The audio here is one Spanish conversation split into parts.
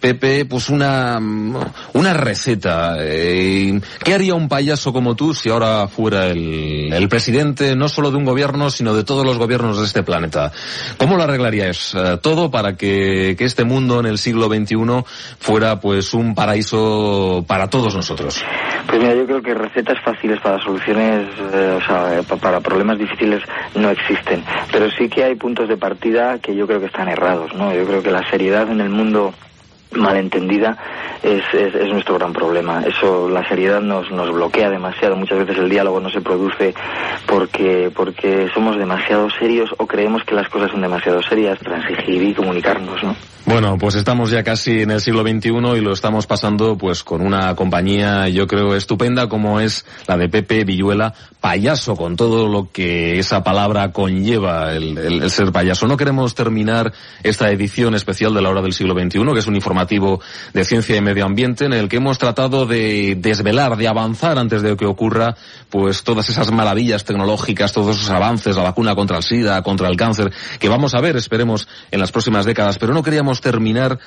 Pepe, pues una, una receta. Eh, ¿Qué haría un payaso como tú si ahora fuera el, presidente no solo de un gobierno, sino de todos los gobiernos de este planeta? ¿Cómo lo arreglarías eh, todo para que, que, este mundo en el siglo XXI fuera pues un paraíso para todos nosotros? Pues mira, yo creo que recetas fáciles para soluciones, eh, o sea, para problemas difíciles no existen. Pero sí que hay puntos de partida que yo creo que están errados, ¿no? Yo creo que la seriedad en el mundo malentendida es, es, es, nuestro gran problema. Eso, la seriedad nos, nos bloquea demasiado. Muchas veces el diálogo no se produce porque, porque somos demasiado serios o creemos que las cosas son demasiado serias, transigir y comunicarnos, ¿no? Bueno, pues estamos ya casi en el siglo XXI y lo estamos pasando pues con una compañía yo creo estupenda como es la de Pepe Villuela, payaso con todo lo que esa palabra conlleva el, el, el ser payaso. No queremos terminar esta edición especial de la hora del siglo XXI, que es un informativo de ciencia y medio ambiente en el que hemos tratado de desvelar, de avanzar antes de que ocurra pues todas esas maravillas tecnológicas, todos esos avances, la vacuna contra el SIDA, contra el cáncer, que vamos a ver, esperemos, en las próximas décadas, pero no queríamos terminar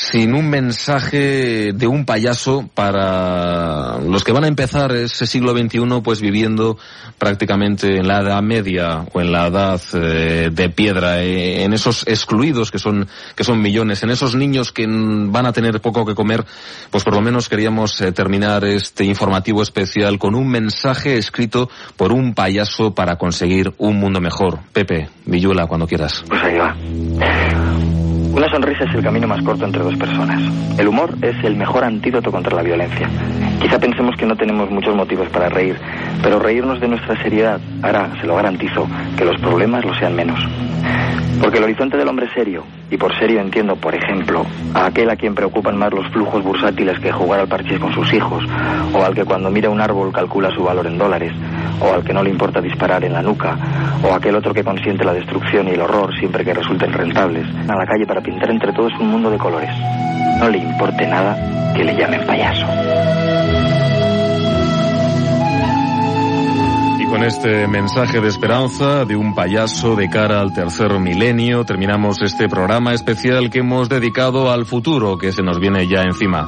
sin un mensaje de un payaso para los que van a empezar ese siglo XXI pues viviendo prácticamente en la edad media o en la edad eh, de piedra, eh, en esos excluidos que son, que son millones, en esos niños que van a tener poco que comer, pues por lo menos queríamos eh, terminar este informativo especial con un mensaje escrito por un payaso para conseguir un mundo mejor. Pepe, Villuela, cuando quieras. Pues ahí. Una sonrisa es el camino más corto entre dos personas. El humor es el mejor antídoto contra la violencia. Quizá pensemos que no tenemos muchos motivos para reír, pero reírnos de nuestra seriedad hará, se lo garantizo, que los problemas lo sean menos. Porque el horizonte del hombre serio, y por serio entiendo, por ejemplo, a aquel a quien preocupan más los flujos bursátiles que jugar al parchís con sus hijos, o al que cuando mira un árbol calcula su valor en dólares, o al que no le importa disparar en la nuca, o aquel otro que consiente la destrucción y el horror siempre que resulten rentables, a la calle para pintar entre todos un mundo de colores. No le importe nada que le llamen payaso. Con este mensaje de esperanza de un payaso de cara al tercer milenio, terminamos este programa especial que hemos dedicado al futuro que se nos viene ya encima.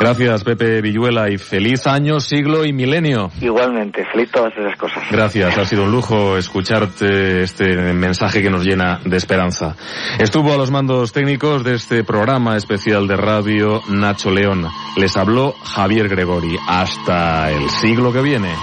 Gracias, Pepe Villuela, y feliz año, siglo y milenio. Igualmente, feliz todas esas cosas. Gracias, ha sido un lujo escucharte este mensaje que nos llena de esperanza. Estuvo a los mandos técnicos de este programa especial de radio Nacho León. Les habló Javier Gregori. Hasta el siglo que viene.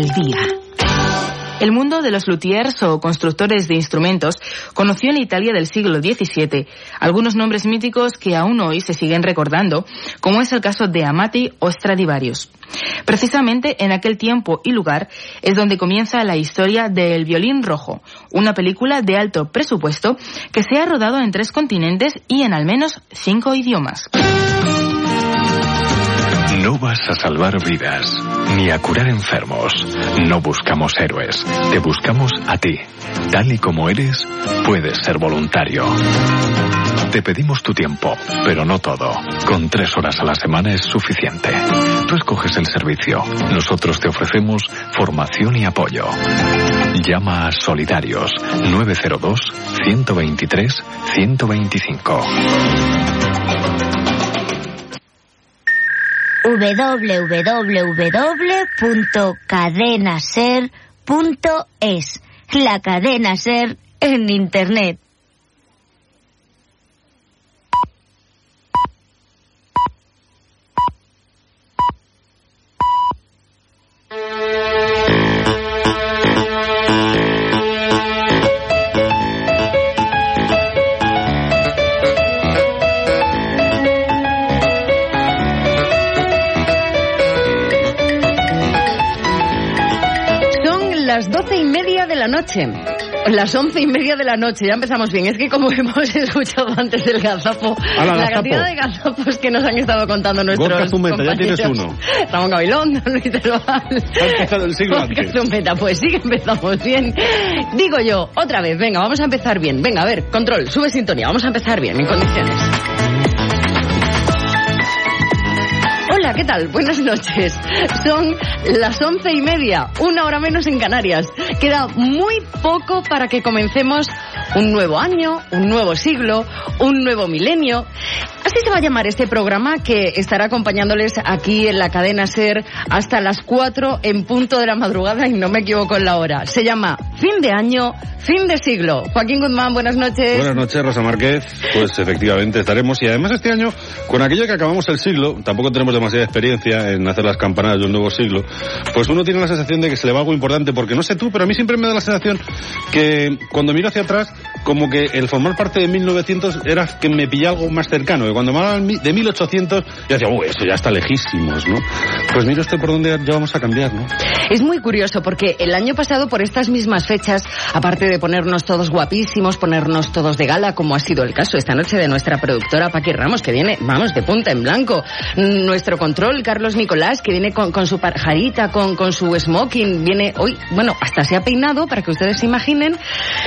Al día. El mundo de los luthiers o constructores de instrumentos conoció en Italia del siglo XVII algunos nombres míticos que aún hoy se siguen recordando, como es el caso de Amati o Stradivarius. Precisamente en aquel tiempo y lugar es donde comienza la historia del Violín Rojo, una película de alto presupuesto que se ha rodado en tres continentes y en al menos cinco idiomas. No vas a salvar vidas, ni a curar enfermos. No buscamos héroes, te buscamos a ti. Tal y como eres, puedes ser voluntario. Te pedimos tu tiempo, pero no todo. Con tres horas a la semana es suficiente. Tú escoges el servicio. Nosotros te ofrecemos formación y apoyo. Llama a Solidarios 902 123 125. www.cadenaser.es La cadena ser en Internet. De la noche. Las once y media de la noche, ya empezamos bien. Es que como hemos escuchado antes el gazapo, la gazapo. cantidad de gazapos que nos han estado contando nuestros Gorka Zumeta, ya tienes uno. Ramón Gabilón, Luis del Val. Ha empezado el siglo Gorka antes. Zumeta, pues sí que empezamos bien. Digo yo, otra vez, venga, vamos a empezar bien. Venga, a ver, control, sube sintonía, vamos a empezar bien, en condiciones. Hola, ¿qué tal? Buenas noches. Son las once y media, una hora menos en Canarias. Queda muy poco para que comencemos un nuevo año, un nuevo siglo, un nuevo milenio. Así se va a llamar este programa que estará acompañándoles aquí en la cadena SER hasta las 4 en punto de la madrugada y no me equivoco en la hora. Se llama Fin de Año, Fin de Siglo. Joaquín Guzmán, buenas noches. Buenas noches, Rosa Márquez. Pues efectivamente estaremos. Y además este año, con aquello que acabamos el siglo, tampoco tenemos demasiada experiencia en hacer las campanadas de un nuevo siglo, pues uno tiene la sensación de que se le va algo importante, porque no sé tú, pero a mí siempre me da la sensación que cuando miro hacia atrás, como que el formar parte de 1900 era que me pilla algo más cercano. Que cuando me hablaban de 1800, yo decía, uy, eso ya está lejísimos, ¿no? Pues mira usted por dónde ya vamos a cambiar, ¿no? Es muy curioso porque el año pasado, por estas mismas fechas, aparte de ponernos todos guapísimos, ponernos todos de gala, como ha sido el caso esta noche de nuestra productora Paqui Ramos, que viene, vamos, de punta en blanco. Nuestro control, Carlos Nicolás, que viene con, con su pajarita, con, con su smoking, viene hoy, bueno, hasta se ha peinado, para que ustedes se imaginen.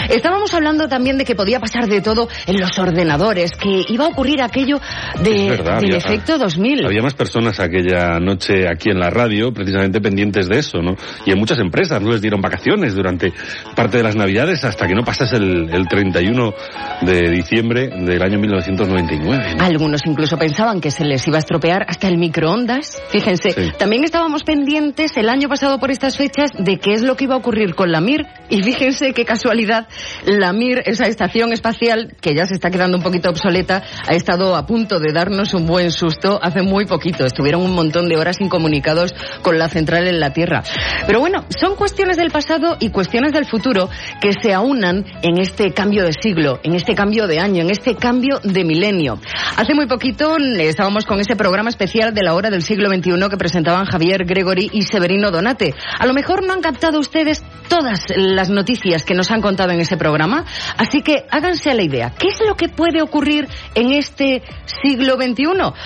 Estábamos hablando también de que podía pasar de todo en los ordenadores, que iba a ocurrir aquello de, verdad, del había- efecto 2000. Había más personas aquella noche aquí en la radio, precisamente pendientes de eso, ¿no? Y en muchas empresas no les dieron vacaciones durante parte de las navidades hasta que no pasase el, el 31 de diciembre del año 1999. ¿no? Algunos incluso pensaban que se les iba a estropear hasta el microondas. Fíjense, Sí. también estábamos pendientes el año pasado por estas fechas de qué es lo que iba a ocurrir con la MIR. Y fíjense qué casualidad, la MIR, esa estación espacial que ya se está quedando un poquito obsoleta, ha estado a punto de darnos un buen susto hace muy poquito. Estuvieron un montón de horas incomunicados con la central en la Tierra. Pero bueno, son cuestiones del pasado y cuestiones del futuro que se aunan en este cambio de siglo, en este cambio de año, en este cambio de milenio. Hace muy poquito estábamos con ese programa especial de la hora del siglo XXI que presentaban Javier Gregory y Severino Donate. A lo mejor no han captado ustedes todas las noticias que nos han contado en ese programa, así que háganse a la idea. ¿Qué es lo que puede ocurrir en este siglo XXI?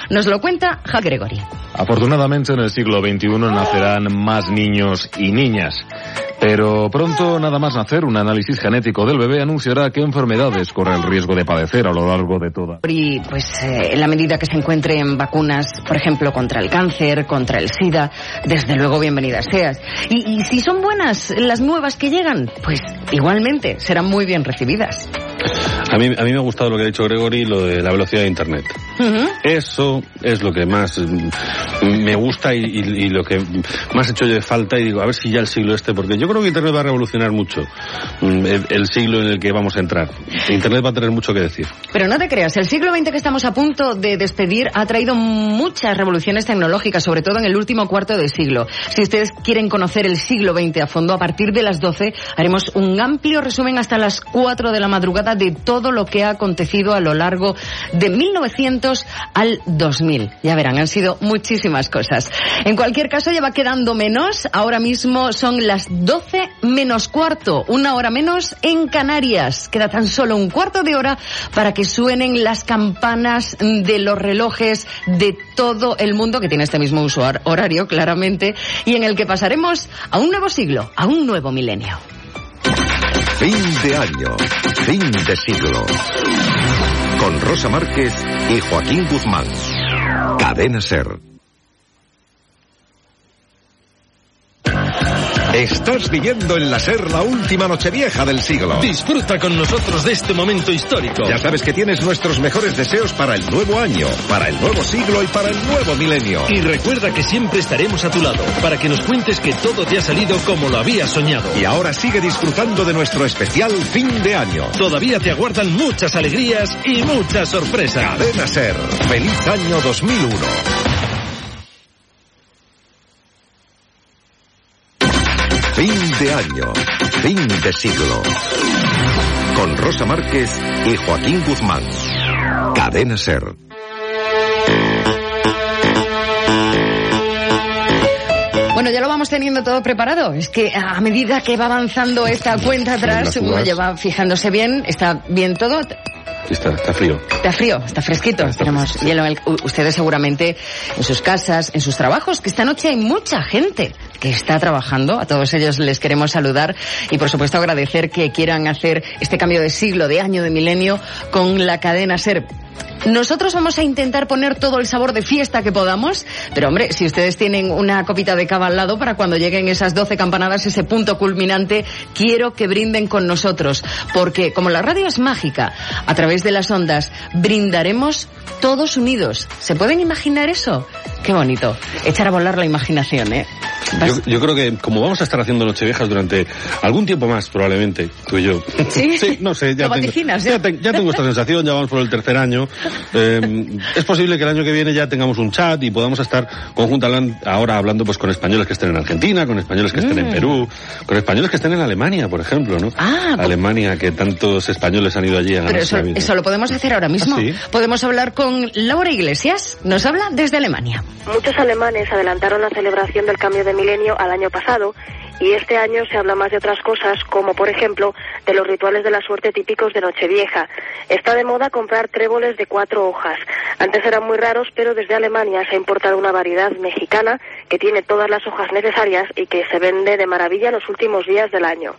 Nos lo cuenta Javier Gregory. Afortunadamente en el siglo XXI nacerán más niños y niñas. Pero pronto, nada más nacer, un análisis genético del bebé anunciará qué enfermedades corre el riesgo de padecer a lo largo de toda. Y pues eh, en la medida que se encuentren vacunas, por ejemplo, contra el cáncer, contra el SIDA, desde luego bienvenidas seas. Y, y si son buenas las nuevas que llegan, pues igualmente serán muy bien recibidas. A mí, a mí me ha gustado lo que ha dicho Gregory, lo de la velocidad de Internet. Eso es lo que más mm, me gusta y, y- y lo que más he hecho yo de falta y digo, a ver si ya el siglo este, porque yo creo que Internet va a revolucionar mucho mm, el, el siglo en el que vamos a entrar. Internet va a tener mucho que decir. Pero no te creas, el siglo XX que estamos a punto de despedir ha traído muchas revoluciones tecnológicas, sobre todo en el último cuarto de siglo. Si ustedes quieren conocer el siglo XX a fondo, a partir de las 12 haremos un amplio resumen hasta las 4 de la madrugada de todo lo que ha acontecido a lo largo de 1900 al 2000. Ya verán, han sido muchísimas cosas. En cualquier caso, ya va quedando menos. Ahora mismo son las 12 menos cuarto, una hora menos en Canarias. Queda tan solo un cuarto de hora para que suenen las campanas de los relojes de todo el mundo que tiene este mismo hor- horario, claramente, y en el que pasaremos a un nuevo siglo, a un nuevo milenio. Fin de año, fin de siglo. Con Rosa Márquez y Joaquín Guzmán. Cadena Ser. Estás viviendo en la Ser la última nochevieja del siglo. Disfruta con nosotros de este momento histórico. Ya sabes que tienes nuestros mejores deseos para el nuevo año, para el nuevo siglo y para el nuevo milenio. Y recuerda que siempre estaremos a tu lado para que nos cuentes que todo te ha salido como lo habías soñado. Y ahora sigue disfrutando de nuestro especial fin de año. Todavía te aguardan muchas alegrías y muchas sorpresas. Cadena Ser. Feliz año 2001. Año, fin de siglo. Con Rosa Márquez y Joaquín Guzmán. Cadena Ser. Bueno, ya lo vamos teniendo todo preparado. Es que a medida que va avanzando esta cuenta atrás, uno uvas. ya va fijándose bien, está bien todo. Está, está frío. Está frío, está fresquito. Tenemos hielo en el- ustedes seguramente en sus casas, en sus trabajos, que esta noche hay mucha gente que está trabajando. A todos ellos les queremos saludar y por supuesto agradecer que quieran hacer este cambio de siglo, de año, de milenio con la cadena SER. Nosotros vamos a intentar poner todo el sabor de fiesta que podamos, pero hombre, si ustedes tienen una copita de cava al lado para cuando lleguen esas 12 campanadas, ese punto culminante, quiero que brinden con nosotros, porque como la radio es mágica, a través de las ondas brindaremos todos unidos. ¿Se pueden imaginar eso? Qué bonito. Echar a volar la imaginación, ¿eh? Yo, yo creo que como vamos a estar haciendo Nocheviejas durante algún tiempo más, probablemente, tú y yo. ¿Sí? no sé, ya Lo tengo, ya, te- ya tengo esta sensación, ya vamos por el tercer año. Eh, es posible que el año que viene ya tengamos un chat y podamos estar conjuntamente ahora hablando pues con españoles que estén en Argentina, con españoles que estén en Mm. Perú, con españoles que estén en Alemania, por ejemplo, ¿no? Ah, pues- Alemania, que tantos españoles han ido allí a Pero eso, la vida. eso lo podemos hacer ahora mismo. ¿Ah, sí? Podemos hablar con Laura Iglesias. Nos habla desde Alemania. Muchos alemanes adelantaron la celebración del cambio de milenio al año pasado y este año se habla más de otras cosas, como por ejemplo de los rituales de la suerte típicos de Nochevieja. Está de moda comprar tréboles de cuatro hojas. Antes eran muy raros, pero desde Alemania se ha importado una variedad mexicana que tiene todas las hojas necesarias y que se vende de maravilla los últimos días del año.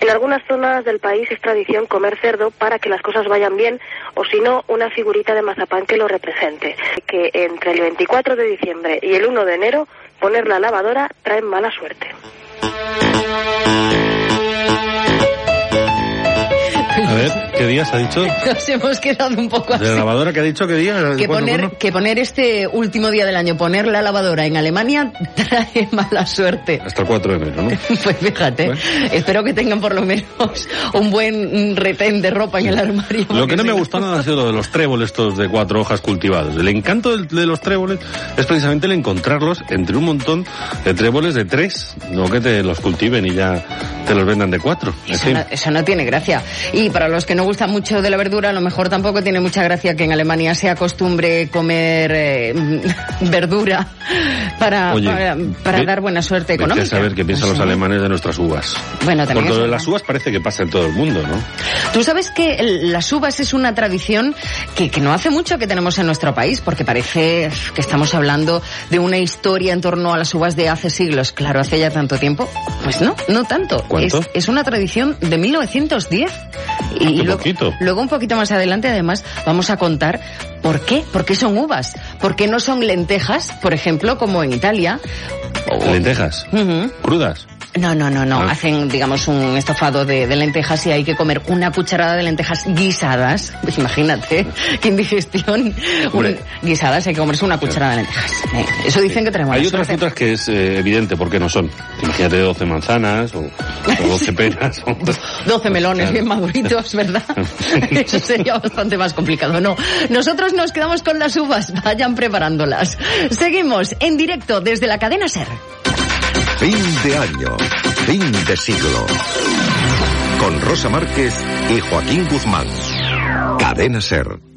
En algunas zonas del país es tradición comer cerdo para que las cosas vayan bien o si no, una figurita de mazapán que lo represente. Que entre el 24 de diciembre y el 1 de enero poner la lavadora trae mala suerte. ¿Qué días ha dicho? Nos hemos quedado un poco así. ¿De la lavadora qué ha dicho? ¿Qué día? Que ¿Cuándo, poner, que poner este último día del año, poner la lavadora en Alemania trae mala suerte. Hasta el 4 de enero, ¿no? Pues fíjate, espero que tengan por lo menos un buen retén de ropa en el armario. Lo que no me gustó nada ha sido lo de los tréboles estos de cuatro hojas cultivados. El encanto de los tréboles es precisamente el encontrarlos entre un montón de tréboles de tres, no que te los cultiven y ya te los vendan de cuatro. Eso no, eso no tiene gracia. Y para los que no gustan mucho de la verdura, a lo mejor tampoco tiene mucha gracia que en Alemania se acostumbre comer eh, verdura para, Oye, para, para ve- dar buena suerte económica. a saber qué piensan los alemanes de nuestras uvas. Bueno, también Porque de las uvas parece que pasa en todo el mundo, ¿no? Tú sabes que las uvas es una tradición que, que no hace mucho que tenemos en nuestro país, porque parece que estamos hablando de una historia en torno a las uvas de hace siglos. Claro, hace ya tanto tiempo. Pues no, no tanto. ¿Cuánto? Es, es una tradición de 1910. Y, Ah, qué luego, poquito. luego un poquito más adelante, además, vamos a contar por qué. ¿Por qué son uvas? ¿Por qué no son lentejas, por ejemplo, como en Italia? O- Lentejas. Crudas. No, no, no, no. Ah. Hacen, digamos, un estofado de, de lentejas y hay que comer una cucharada de lentejas guisadas. Pues imagínate, qué indigestión. Un- guisadas, hay que comerse una cucharada de lentejas. Eh, eso dicen que buena Hay otras frutas que es eh, evidente porque no son. Imagínate 12 manzanas o, o 12 peras. o- 12 melones bien maduritos, ¿verdad? Eso sería bastante más complicado. No, nosotros nos quedamos con las uvas. Vayan preparándolas. Seguimos en directo desde la cadena SER. Fin de año, fin de siglo. Con Rosa Márquez y Joaquín Guzmán. Cadena Ser.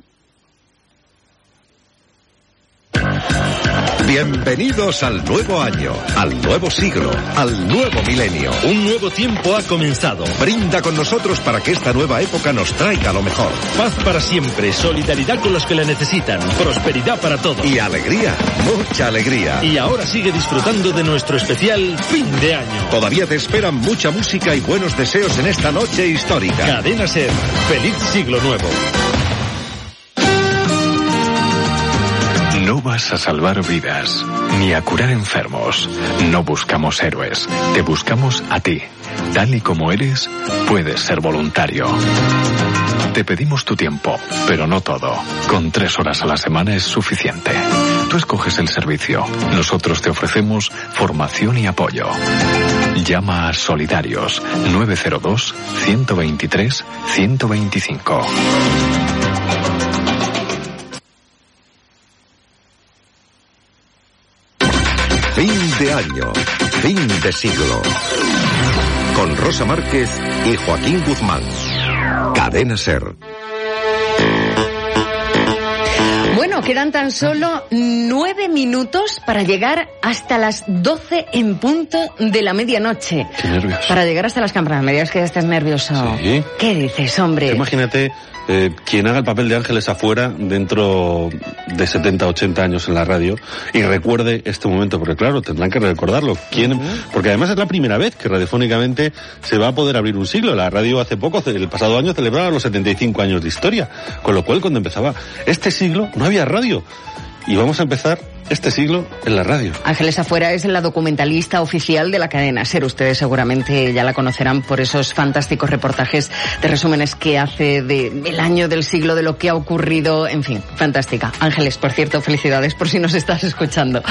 Bienvenidos al nuevo año, al nuevo siglo, al nuevo milenio. Un nuevo tiempo ha comenzado. Brinda con nosotros para que esta nueva época nos traiga lo mejor. Paz para siempre, solidaridad con los que la necesitan, prosperidad para todos. Y alegría, mucha alegría. Y ahora sigue disfrutando de nuestro especial fin de año. Todavía te esperan mucha música y buenos deseos en esta noche histórica. Cadena Ser, feliz siglo nuevo. Vas a salvar vidas, ni a curar enfermos. No buscamos héroes, te buscamos a ti. Tal y como eres, puedes ser voluntario. Te pedimos tu tiempo, pero no todo. Con tres horas a la semana es suficiente. Tú escoges el servicio. Nosotros te ofrecemos formación y apoyo. Llama a Solidarios 902 123 125. De año, fin de siglo. Con Rosa Márquez y Joaquín Guzmán. Cadena Ser. Bueno, quedan tan solo nueve minutos para llegar hasta las 12 en punto de la medianoche. Qué nervios. Para llegar hasta las campanas. Me digas que ya estás nervioso. Sí. ¿Qué dices, hombre? Imagínate eh, quien haga el papel de Ángeles afuera dentro de 70, 80 años en la radio y recuerde este momento, porque claro, tendrán que recordarlo. ¿Quién? Porque además es la primera vez que radiofónicamente se va a poder abrir un siglo. La radio hace poco, el pasado año, celebraba los 75 años de historia. Con lo cual, cuando empezaba este siglo, no había radio. Y vamos a empezar este siglo en la radio. Ángeles Afuera es la documentalista oficial de la cadena SER. Ustedes seguramente ya la conocerán por esos fantásticos reportajes de resúmenes que hace de- del año, del siglo, de lo que ha ocurrido. En fin, fantástica. Ángeles, por cierto, felicidades por si nos estás escuchando.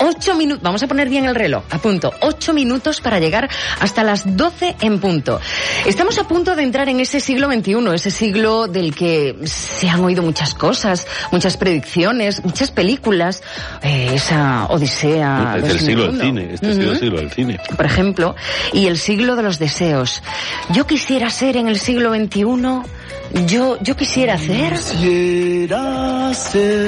Ocho minutos, vamos a poner bien el reloj, a punto. Ocho minutos para llegar hasta las doce en punto. Estamos a punto de entrar en ese siglo XXI, ese siglo del que se han oído muchas cosas, muchas predicciones, muchas películas, eh, esa Odisea. Es el siglo del 2001. cine. Este ha sido el siglo del cine. por ejemplo, y el siglo de los deseos. Yo quisiera ser en el siglo XXI, yo, yo quisiera hacer... Quisiera ser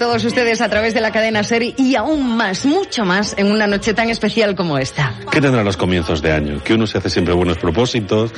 todos ustedes a través de la cadena serie y aún más, mucho más, en una noche tan especial como esta. ¿Qué tendrán los comienzos de año? Que uno se hace siempre buenos propósitos,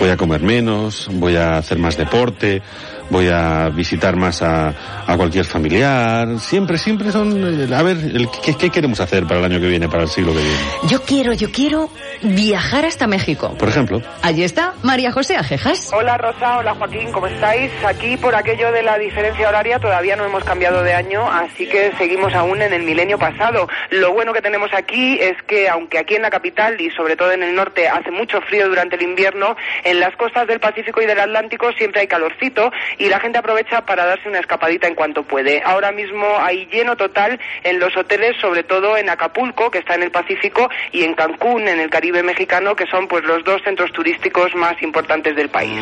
voy a comer menos, voy a hacer más deporte, voy a visitar más a, a cualquier familiar. Siempre, siempre son... eh, A ver, el- ¿qué, qué queremos hacer para el año que viene, para el siglo que viene? Yo quiero, yo quiero viajar hasta México. Por ejemplo, Allí está María José Ajejas. Hola Rosa, hola Joaquín, ¿cómo estáis? Aquí por aquello de la diferencia horaria todavía no hemos cambiado de año, así que seguimos aún en el milenio pasado. Lo bueno que tenemos aquí es que aunque aquí en la capital y sobre todo en el norte hace mucho frío durante el invierno, en las costas del Pacífico y del Atlántico siempre hay calorcito y la gente aprovecha para darse una escapadita en cuanto puede. Ahora mismo hay lleno total en los hoteles, sobre todo en Acapulco, que está en el Pacífico, y en Cancún, en el Caribe mexicano, que son pues los dos centros turísticos más importantes del país.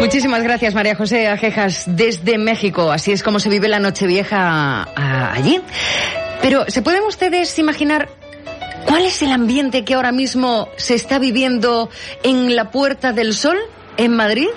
Muchísimas gracias, María José Ajejas, desde México. Así es como se vive la Nochevieja allí. Pero, ¿se pueden ustedes imaginar cuál es el ambiente que ahora mismo se está viviendo en la Puerta del Sol, en Madrid?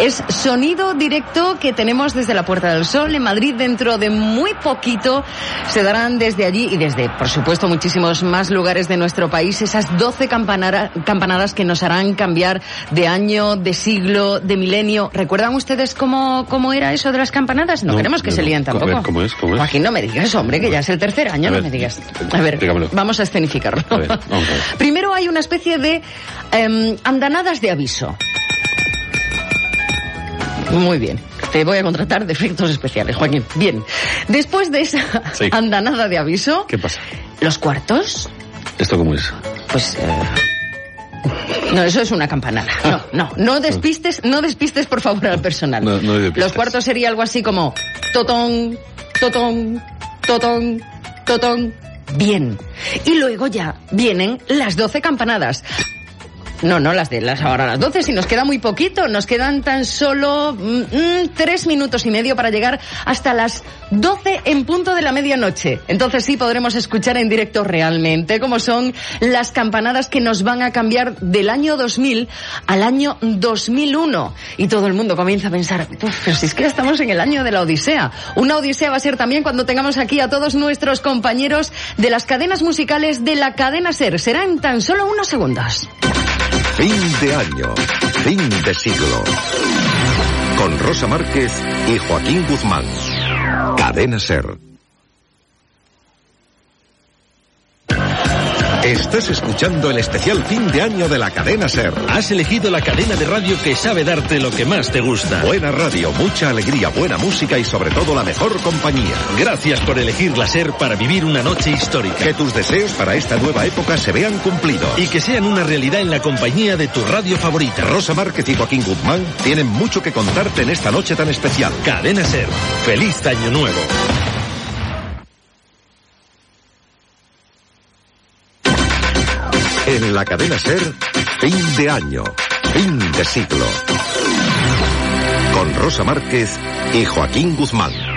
Es sonido directo que tenemos desde la Puerta del Sol en Madrid dentro de muy poquito. Se darán desde allí y desde, por supuesto, muchísimos más lugares de nuestro país esas 12 campanadas que nos harán cambiar de año, de siglo, de milenio. ¿Recuerdan ustedes cómo, cómo era eso de las campanadas? No, queremos que se líen tampoco. ¿Cómo es? ¿Cómo es? Joaquín, no me digas, hombre, que ya es el tercer año, no me digas. A ver, vamos a escenificarlo. A ver, vamos a ver. Primero hay una especie de em, andanadas de aviso. Muy bien. Te voy a contratar de efectos especiales, Joaquín. Bien. Después de esa Sí. andanada de aviso, ¿Qué pasa? los cuartos, ¿Esto cómo es? pues. eh, No, eso es una campanada. No, no, no despistes, no despistes por favor al personal. No, no. Los cuartos sería algo así como totón, totón, totón, totón. Bien. Y luego ya vienen las 12 campanadas. No, no las de las ahora las 12, si nos queda muy poquito, nos quedan tan solo mm, mm, tres minutos y medio para llegar hasta las 12 en punto de la medianoche. Entonces sí podremos escuchar en directo realmente cómo son las campanadas que nos van a cambiar del año 2000 al año 2001. Y todo el mundo comienza a pensar, "Uf, pero si es que estamos en el año de la Odisea. Una Odisea va a ser también cuando tengamos aquí a todos nuestros compañeros de las cadenas musicales de la cadena SER. Será en tan solo unos segundos. Fin de año, fin de siglo. Con Rosa Márquez y Joaquín Guzmán. Cadena Ser. Estás escuchando el especial fin de año de la cadena Ser. Has elegido la cadena de radio que sabe darte lo que más te gusta. Buena radio, mucha alegría, buena música y sobre todo la mejor compañía. Gracias por elegir la SER para vivir una noche histórica. Que tus deseos para esta nueva época se vean cumplidos. Y que sean una realidad en la compañía de tu radio favorita. Rosa Márquez y Joaquín Guzmán tienen mucho que contarte en esta noche tan especial. Cadena SER. Feliz año nuevo. La cadena Ser, fin de año, fin de siglo. Con Rosa Márquez y Joaquín Guzmán.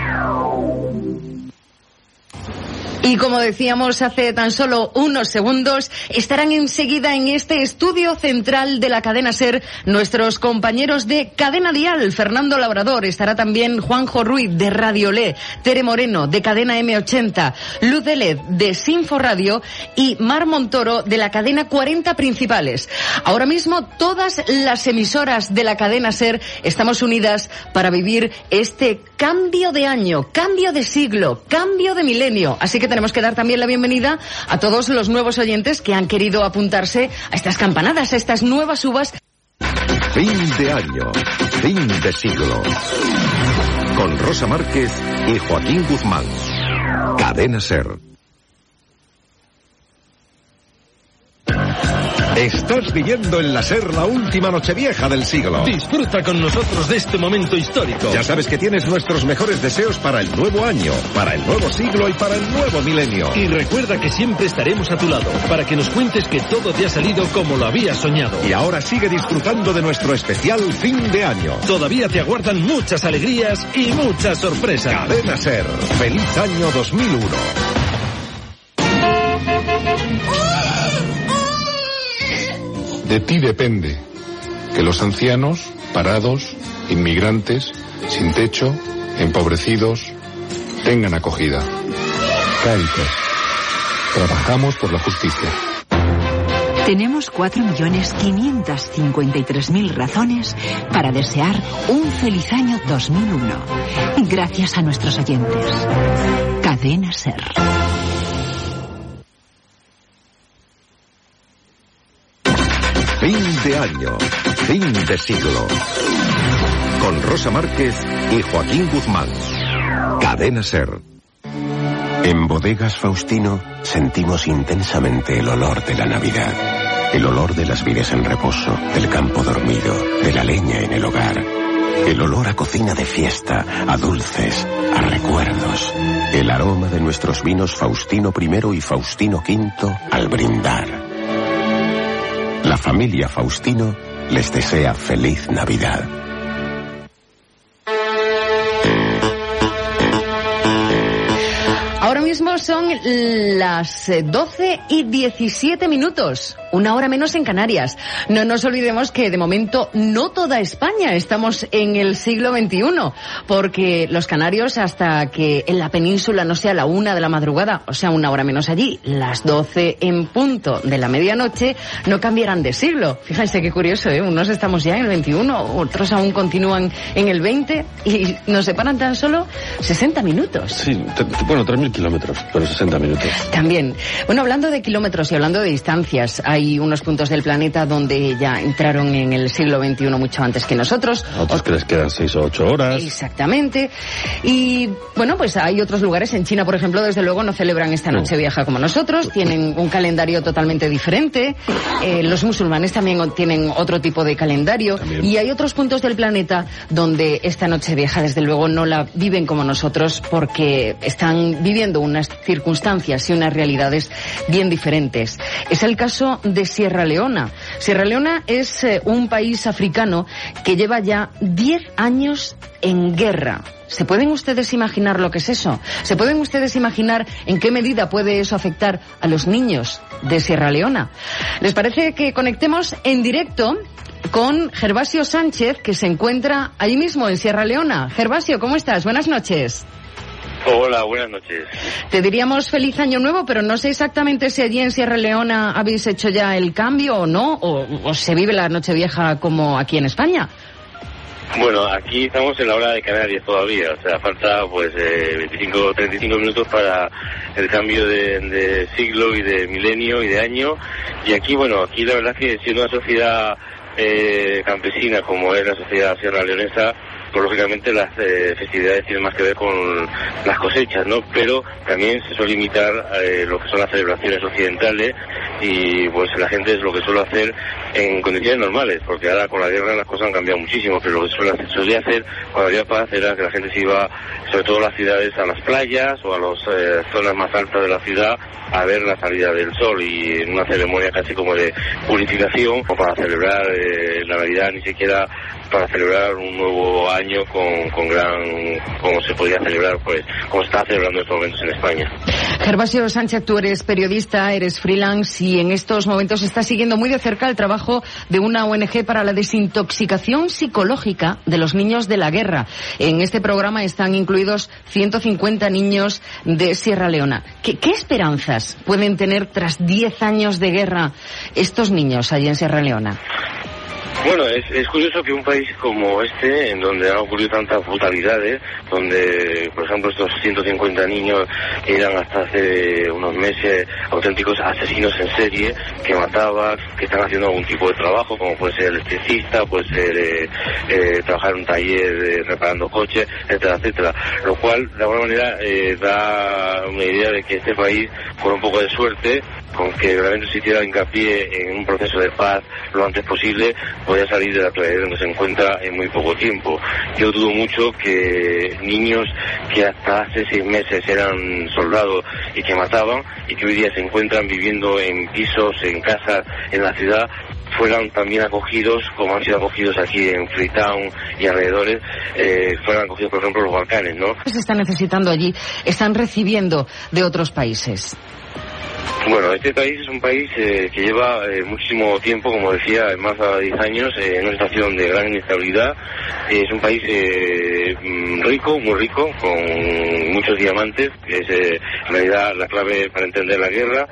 Y como decíamos hace tan solo unos segundos, estarán enseguida en este estudio central de la cadena SER nuestros compañeros de Cadena Dial. Fernando Labrador, estará también Juanjo Ruiz de Radio Le, Tere Moreno de Cadena M80, Luz de LED de Sinfo Radio y Mar Montoro de la cadena 40 Principales. Ahora mismo todas las emisoras de la cadena SER estamos unidas para vivir este cambio de año, cambio de siglo, cambio de milenio. Así que tenemos que dar también la bienvenida a todos los nuevos oyentes que han querido apuntarse a estas campanadas, a estas nuevas uvas. Fin de año, fin de siglo. Con Rosa Márquez y Joaquín Guzmán. Cadena Ser. Estás viviendo en la Ser la última nochevieja del siglo. Disfruta con nosotros de este momento histórico. Ya sabes que tienes nuestros mejores deseos para el nuevo año, para el nuevo siglo y para el nuevo milenio. Y recuerda que siempre estaremos a tu lado para que nos cuentes que todo te ha salido como lo habías soñado. Y ahora sigue disfrutando de nuestro especial fin de año. Todavía te aguardan muchas alegrías y muchas sorpresas. Cadena Ser. Feliz año 2001. De ti depende que los ancianos, parados, inmigrantes, sin techo, empobrecidos, tengan acogida. Cáritas. Trabajamos por la justicia. Tenemos 4.553.000 razones para desear un feliz año 2001. Gracias a nuestros oyentes. Cadena Ser. Fin de año, fin de siglo. Con Rosa Márquez y Joaquín Guzmán. Cadena Ser. En Bodegas Faustino sentimos intensamente el olor de la Navidad. El olor de las vides en reposo, del campo dormido, de la leña en el hogar. El olor a cocina de fiesta, a dulces, a recuerdos. El aroma de nuestros vinos Faustino I y Faustino V al brindar. La familia Faustino les desea feliz Navidad. Son las eh, 12 y 17 minutos. una hora menos en Canarias. No nos olvidemos que de momento no toda España estamos en el siglo XXI, porque los canarios hasta que en la península no sea la una de la madrugada, o sea, una hora menos allí, las doce en punto de la medianoche, no cambiarán de siglo. Fíjense qué curioso, ¿eh? Unos estamos ya en el XXI, otros aún continúan en el 20 y nos separan tan solo 60 minutos. Sí, bueno, 3.000 kilómetros, pero 60 minutos. También. Bueno, hablando de kilómetros y hablando de distancias, hay unos puntos del planeta donde ya entraron en el siglo XXI mucho antes que nosotros. A otros que les quedan 6 o 8 horas. Exactamente. Y bueno, pues hay otros lugares. En China, por ejemplo, desde luego no celebran esta noche vieja como nosotros. Tienen un calendario totalmente diferente. Eh, los musulmanes también o- tienen otro tipo de calendario. Y hay otros puntos del planeta donde esta noche vieja, desde luego, no la viven como nosotros porque están viviendo unas circunstancias y unas realidades bien diferentes. Es el caso de Sierra Leona. Sierra Leona es eh, un país africano que lleva ya 10 años en guerra. ¿Se pueden ustedes imaginar lo que es eso? ¿Se pueden ustedes imaginar en qué medida puede eso afectar a los niños de Sierra Leona? ¿Les parece que conectemos en directo con Gervasio Sánchez, que se encuentra allí mismo en Sierra Leona? Gervasio, ¿cómo estás? Buenas noches. Hola, buenas noches. Te diríamos feliz año nuevo, pero no sé exactamente si allí en Sierra Leona habéis hecho ya el cambio o no, o, o se vive la Nochevieja como aquí en España. Bueno, aquí estamos en la hora de Canarias todavía, o sea, falta pues eh, 25 o 35 minutos para el cambio de, de siglo y de milenio y de año. Y aquí, bueno, aquí la verdad que siendo una sociedad eh, campesina como es la sociedad sierra leonesa, pues lógicamente las eh, festividades tienen más que ver con las cosechas, ¿no? Pero también se suele imitar eh, lo que son las celebraciones occidentales y pues la gente es lo que suele hacer en condiciones normales, porque ahora con la guerra las cosas han cambiado muchísimo, pero lo que suele hacer- cuando había paz era que la gente se iba, sobre todo las ciudades, a las playas o a las zonas más altas de la ciudad a ver la salida del sol y en una ceremonia casi como de purificación o para celebrar eh, la Navidad, ni siquiera para celebrar un nuevo año con, con gran, como se podía celebrar, pues, como está celebrando estos momentos en España. Gervasio Sánchez, tú eres periodista, eres freelance y en estos momentos estás siguiendo muy de cerca el trabajo de una ONG para la desintoxicación psicológica de los niños de la guerra. En este programa están incluidos 150 niños de Sierra Leona. ¿Qué, qué esperanzas pueden tener tras 10 años de guerra estos niños allí en Sierra Leona? Bueno, es, es curioso que un país como este, en donde han ocurrido tantas brutalidades, donde, por ejemplo, estos 150 niños eran hasta hace unos meses auténticos asesinos en serie, que mataban, que están haciendo algún tipo de trabajo, como puede ser electricista, puede ser eh, eh, trabajar en un taller eh, reparando coches, etcétera, etcétera. Lo cual, de alguna manera, eh, da una idea de que este país, con un poco de suerte, con que realmente se hiciera hincapié en un proceso de paz lo antes posible, podía salir de la tragedia donde se encuentra en muy poco tiempo. Yo dudo mucho que niños que hasta hace seis meses eran soldados y que mataban y que hoy día se encuentran viviendo en pisos, en casas, en la ciudad, fueran también acogidos, como han sido acogidos aquí en Freetown y alrededores, eh, fueran acogidos, por ejemplo, los Balcanes, ¿no? ¿Qué se está necesitando allí? ¿Están recibiendo de otros países? Bueno, este país es un país eh, que lleva eh, muchísimo tiempo, como decía, más de 10 años, eh, en una situación de gran inestabilidad. es un país eh, mm, rico, muy rico, con muchos diamantes, que es eh, en realidad la clave para entender la guerra.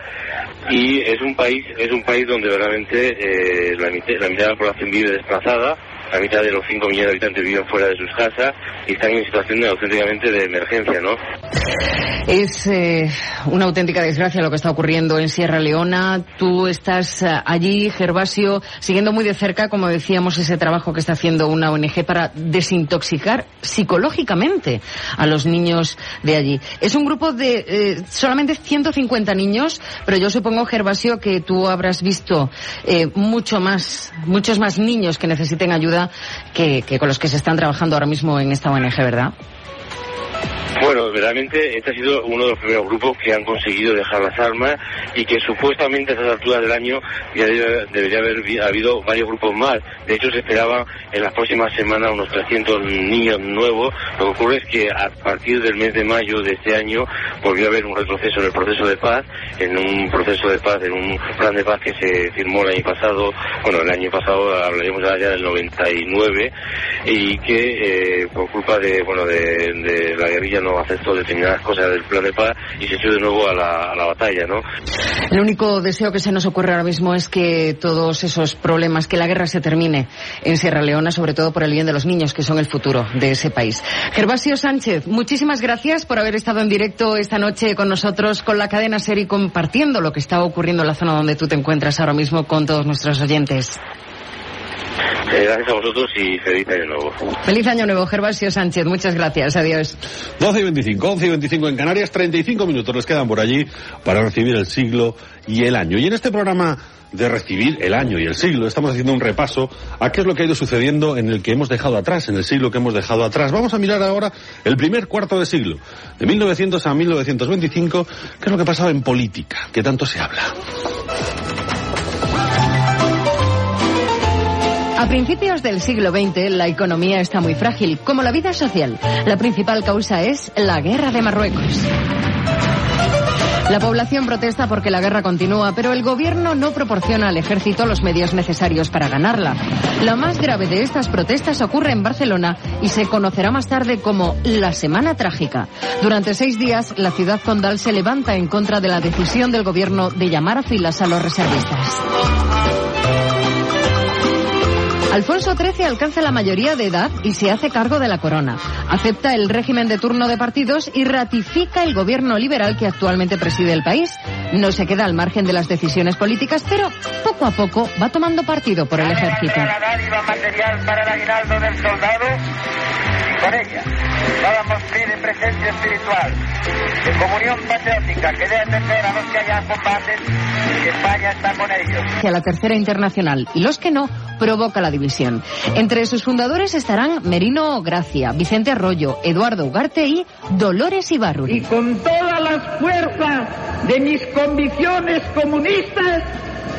Y es un país, es un país donde verdaderamente eh, la, mitad, la mitad de la población vive desplazada, la mitad de los 5 millones de habitantes viven fuera de sus casas y están en situación de, auténticamente de emergencia, ¿no? Es eh, una auténtica desgracia lo que está ocurriendo en Sierra Leona. Tú estás eh, allí, Gervasio, siguiendo muy de cerca, como decíamos, ese trabajo que está haciendo una ONG para desintoxicar psicológicamente a los niños de allí. Es un grupo de eh, solamente 150 niños, pero yo supongo, Gervasio, que tú habrás visto eh, mucho más, muchos más niños que necesiten ayuda que, con los que se están trabajando ahora mismo en esta ONG, ¿verdad? Bueno, verdaderamente este ha sido uno de los primeros grupos que han conseguido dejar las armas y que supuestamente a estas alturas del año ya debe- debería haber habido varios grupos más. De hecho, se esperaban en las próximas semanas unos 300 niños nuevos. Lo que ocurre es que a partir del mes de mayo de este año volvió a haber un retroceso en el proceso de paz, en un proceso de paz, en un plan de paz que se firmó el año pasado, bueno, el año pasado hablaríamos ya del 99, y que eh, por culpa de, bueno, de, de la guerrilla no determinadas cosas del plan de paz y se echó de nuevo a la, a la batalla, ¿no? El único deseo que se nos ocurre ahora mismo es que todos esos problemas, que la guerra se termine en Sierra Leona, sobre todo por el bien de los niños, que son el futuro de ese país. Gervasio Sánchez, muchísimas gracias por haber estado en directo esta noche con nosotros, con la cadena SER y compartiendo lo que está ocurriendo en la zona donde tú te encuentras ahora mismo con todos nuestros oyentes. Eh, gracias a vosotros y feliz año nuevo. Feliz año nuevo, Gervasio Sánchez. Muchas gracias. Adiós. 12 y 25, 11 y 25 en Canarias, 35 minutos les quedan por allí para recibir el siglo y el año. Y en este programa de recibir el año y el siglo estamos haciendo un repaso a qué es lo que ha ido sucediendo en el que hemos dejado atrás, en el siglo que hemos dejado atrás. Vamos a mirar ahora el primer cuarto de siglo, de 1900 a 1925, qué es lo que pasaba en política, que tanto se habla. A principios del siglo XX, la economía está muy frágil, como la vida social. La principal causa es la guerra de Marruecos. La población protesta porque la guerra continúa, pero el gobierno no proporciona al ejército los medios necesarios para ganarla. La más grave de estas protestas ocurre en Barcelona y se conocerá más tarde como la Semana Trágica. Durante seis días, la ciudad condal se levanta en contra de la decisión del gobierno de llamar a filas a los reservistas. Alfonso XIII alcanza la mayoría de edad y se hace cargo de la corona. Acepta el régimen de turno de partidos y ratifica el gobierno liberal que actualmente preside el país. No se queda al margen de las decisiones políticas, pero poco a poco va tomando partido por el ejército. para dábamos fe de presencia espiritual, de comunión patriótica que debe atender a los que allá combaten y que España está con ellos. hacia la Tercera Internacional y los que no provoca la división. Entre sus fundadores estarán Merino Gracia, Vicente Arroyo, Eduardo Ugarte y Dolores Ibarruri. Y con todas las fuerzas de mis convicciones comunistas,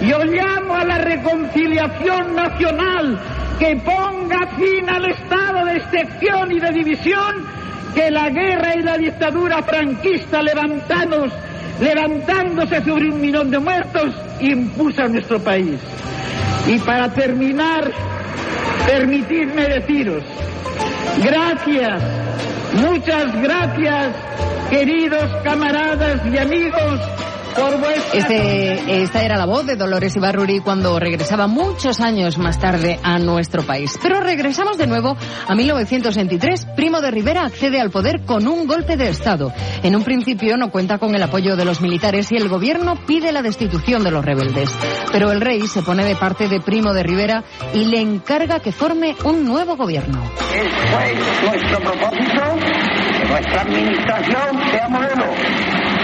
yo llamo a la reconciliación nacional que ponga fin al estado de excepción y de división que la guerra y la dictadura franquista levantados, levantándose sobre un millón de muertos, impuso a nuestro país. Y para terminar, permitidme deciros, gracias, muchas gracias, queridos camaradas y amigos. Este, esta era la voz de Dolores Ibarruri cuando regresaba muchos años más tarde a nuestro país. Pero regresamos de nuevo a 1923. Primo de Rivera accede al poder con un golpe de Estado. En un principio no cuenta con el apoyo de los militares y el gobierno pide la destitución de los rebeldes. Pero el rey se pone de parte de Primo de Rivera y le encarga que forme un nuevo gobierno. Es pues nuestro propósito nuestra administración sea modelo,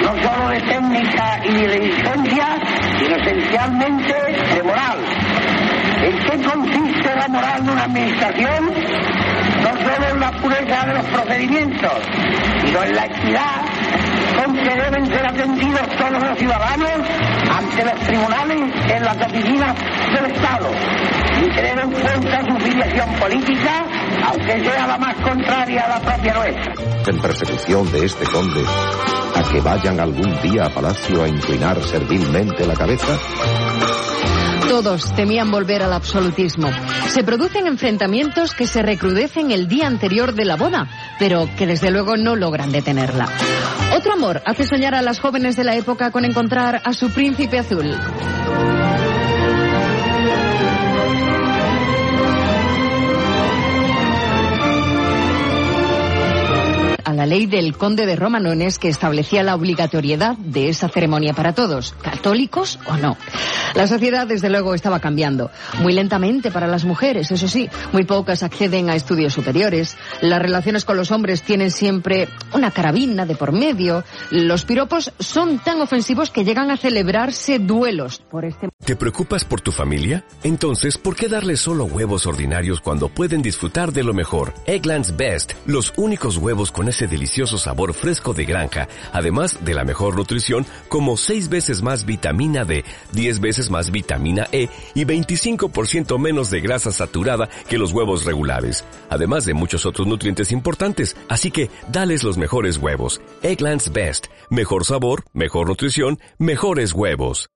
no solo de técnica y de diligencia, sino esencialmente de moral. ¿En qué consiste la moral de una administración? No solo en la pureza de los procedimientos, sino en la equidad con que deben ser atendidos todos los ciudadanos ante los tribunales en las oficinas del Estado, y tener en cuenta su filiación política, aunque sea la más contraria a la propia nuestra. En persecución de este conde, a que vayan algún día a palacio a inclinar servilmente la cabeza? Todos temían volver al absolutismo. Se producen enfrentamientos que se recrudecen el día anterior de la boda, pero que desde luego no logran detenerla. Otro amor hace soñar a las jóvenes de la época con encontrar a su príncipe azul. La ley del conde de Romanones que establecía la obligatoriedad de esa ceremonia para todos, católicos o no. La sociedad, desde luego, estaba cambiando. Muy lentamente para las mujeres, eso sí. Muy pocas acceden a estudios superiores. Las relaciones con los hombres tienen siempre una carabina de por medio. Los piropos son tan ofensivos que llegan a celebrarse duelos este ¿Te preocupas por tu familia? Entonces, ¿por qué darles solo huevos ordinarios cuando pueden disfrutar de lo mejor? Eggland's Best, los únicos huevos con ese delicioso sabor fresco de granja, además de la mejor nutrición, como 6 veces más vitamina D, 10 veces más vitamina E y 25% menos de grasa saturada que los huevos regulares, además de muchos otros nutrientes importantes. Así que, dales los mejores huevos. Eggland's Best, mejor sabor, mejor nutrición, mejores huevos.